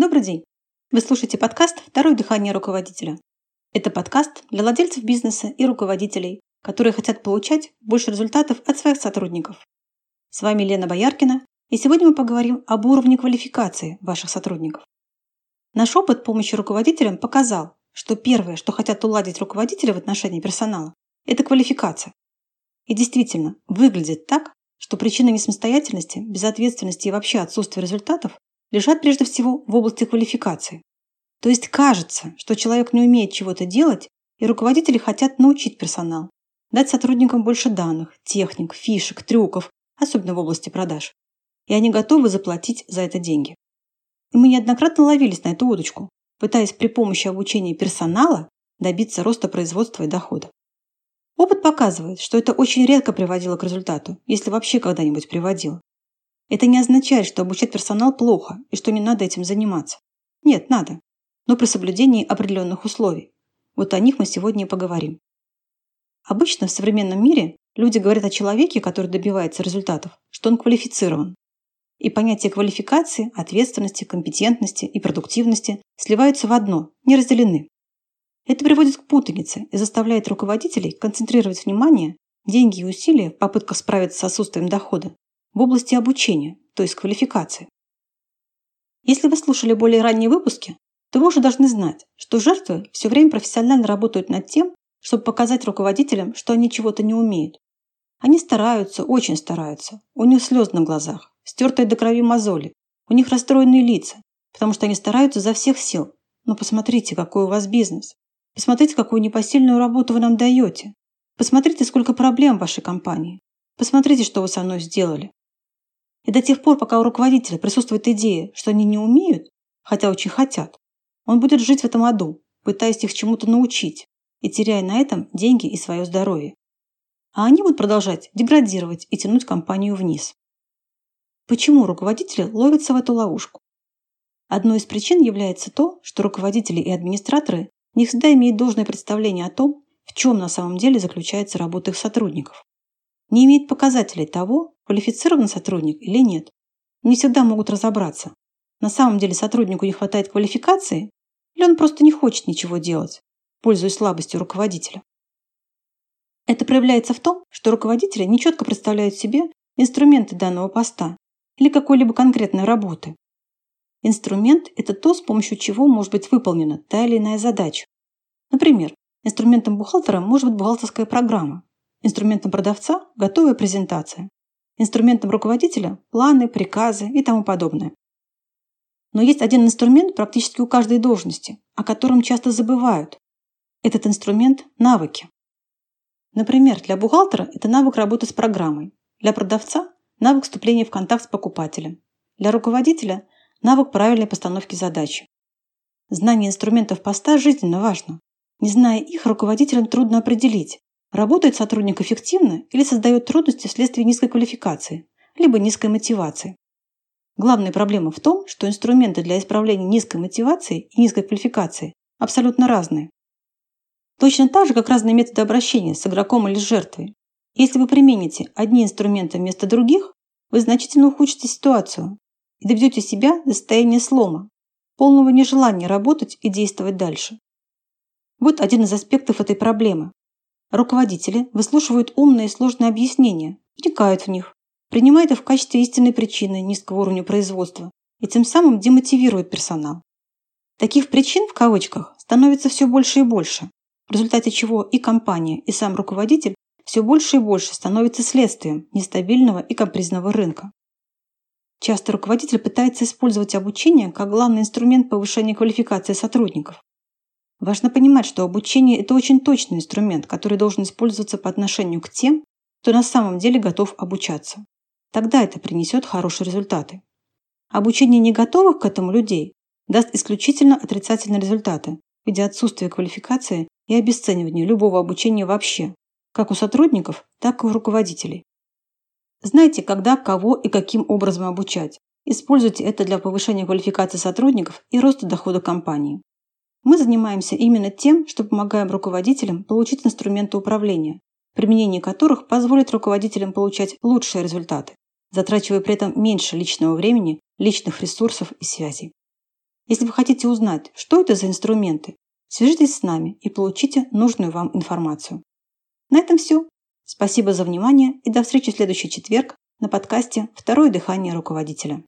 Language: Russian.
Добрый день! Вы слушаете подкаст «Второе дыхание руководителя». Это подкаст для владельцев бизнеса и руководителей, которые хотят получать больше результатов от своих сотрудников. С вами Лена Бояркина, и сегодня мы поговорим об уровне квалификации ваших сотрудников. Наш опыт помощи руководителям показал, что первое, что хотят уладить руководители в отношении персонала, это квалификация. И действительно, выглядит так, что причины несамостоятельности, безответственности и вообще отсутствия результатов лежат прежде всего в области квалификации. То есть кажется, что человек не умеет чего-то делать, и руководители хотят научить персонал, дать сотрудникам больше данных, техник, фишек, трюков, особенно в области продаж. И они готовы заплатить за это деньги. И мы неоднократно ловились на эту удочку, пытаясь при помощи обучения персонала добиться роста производства и дохода. Опыт показывает, что это очень редко приводило к результату, если вообще когда-нибудь приводило. Это не означает, что обучать персонал плохо и что не надо этим заниматься. Нет, надо. Но при соблюдении определенных условий. Вот о них мы сегодня и поговорим. Обычно в современном мире люди говорят о человеке, который добивается результатов, что он квалифицирован. И понятия квалификации, ответственности, компетентности и продуктивности сливаются в одно, не разделены. Это приводит к путанице и заставляет руководителей концентрировать внимание, деньги и усилия в попытках справиться с отсутствием дохода в области обучения, то есть квалификации. Если вы слушали более ранние выпуски, то вы уже должны знать, что жертвы все время профессионально работают над тем, чтобы показать руководителям, что они чего-то не умеют. Они стараются, очень стараются. У них слез на глазах, стертые до крови мозоли. У них расстроенные лица, потому что они стараются за всех сил. Но посмотрите, какой у вас бизнес. Посмотрите, какую непосильную работу вы нам даете. Посмотрите, сколько проблем в вашей компании. Посмотрите, что вы со мной сделали. И до тех пор, пока у руководителя присутствует идея, что они не умеют, хотя очень хотят, он будет жить в этом аду, пытаясь их чему-то научить и теряя на этом деньги и свое здоровье. А они будут продолжать деградировать и тянуть компанию вниз. Почему руководители ловятся в эту ловушку? Одной из причин является то, что руководители и администраторы не всегда имеют должное представление о том, в чем на самом деле заключается работа их сотрудников. Не имеют показателей того, квалифицирован сотрудник или нет. Не всегда могут разобраться. На самом деле сотруднику не хватает квалификации или он просто не хочет ничего делать, пользуясь слабостью руководителя. Это проявляется в том, что руководители нечетко представляют себе инструменты данного поста или какой-либо конкретной работы. Инструмент – это то, с помощью чего может быть выполнена та или иная задача. Например, инструментом бухгалтера может быть бухгалтерская программа, инструментом продавца – готовая презентация, Инструментом руководителя – планы, приказы и тому подобное. Но есть один инструмент практически у каждой должности, о котором часто забывают. Этот инструмент – навыки. Например, для бухгалтера это навык работы с программой, для продавца – навык вступления в контакт с покупателем, для руководителя – навык правильной постановки задачи. Знание инструментов поста жизненно важно. Не зная их, руководителям трудно определить, Работает сотрудник эффективно или создает трудности вследствие низкой квалификации, либо низкой мотивации. Главная проблема в том, что инструменты для исправления низкой мотивации и низкой квалификации абсолютно разные. Точно так же, как разные методы обращения с игроком или с жертвой. Если вы примените одни инструменты вместо других, вы значительно ухудшите ситуацию и доведете себя до состояния слома, полного нежелания работать и действовать дальше. Вот один из аспектов этой проблемы. Руководители выслушивают умные и сложные объяснения, вникают в них, принимают их в качестве истинной причины низкого уровня производства и тем самым демотивируют персонал. Таких причин, в кавычках, становится все больше и больше, в результате чего и компания, и сам руководитель все больше и больше становятся следствием нестабильного и капризного рынка. Часто руководитель пытается использовать обучение как главный инструмент повышения квалификации сотрудников. Важно понимать, что обучение – это очень точный инструмент, который должен использоваться по отношению к тем, кто на самом деле готов обучаться. Тогда это принесет хорошие результаты. Обучение не готовых к этому людей даст исключительно отрицательные результаты в виде отсутствия квалификации и обесценивания любого обучения вообще, как у сотрудников, так и у руководителей. Знайте, когда, кого и каким образом обучать. Используйте это для повышения квалификации сотрудников и роста дохода компании. Мы занимаемся именно тем, что помогаем руководителям получить инструменты управления, применение которых позволит руководителям получать лучшие результаты, затрачивая при этом меньше личного времени, личных ресурсов и связей. Если вы хотите узнать, что это за инструменты, свяжитесь с нами и получите нужную вам информацию. На этом все. Спасибо за внимание и до встречи в следующий четверг на подкасте «Второе дыхание руководителя».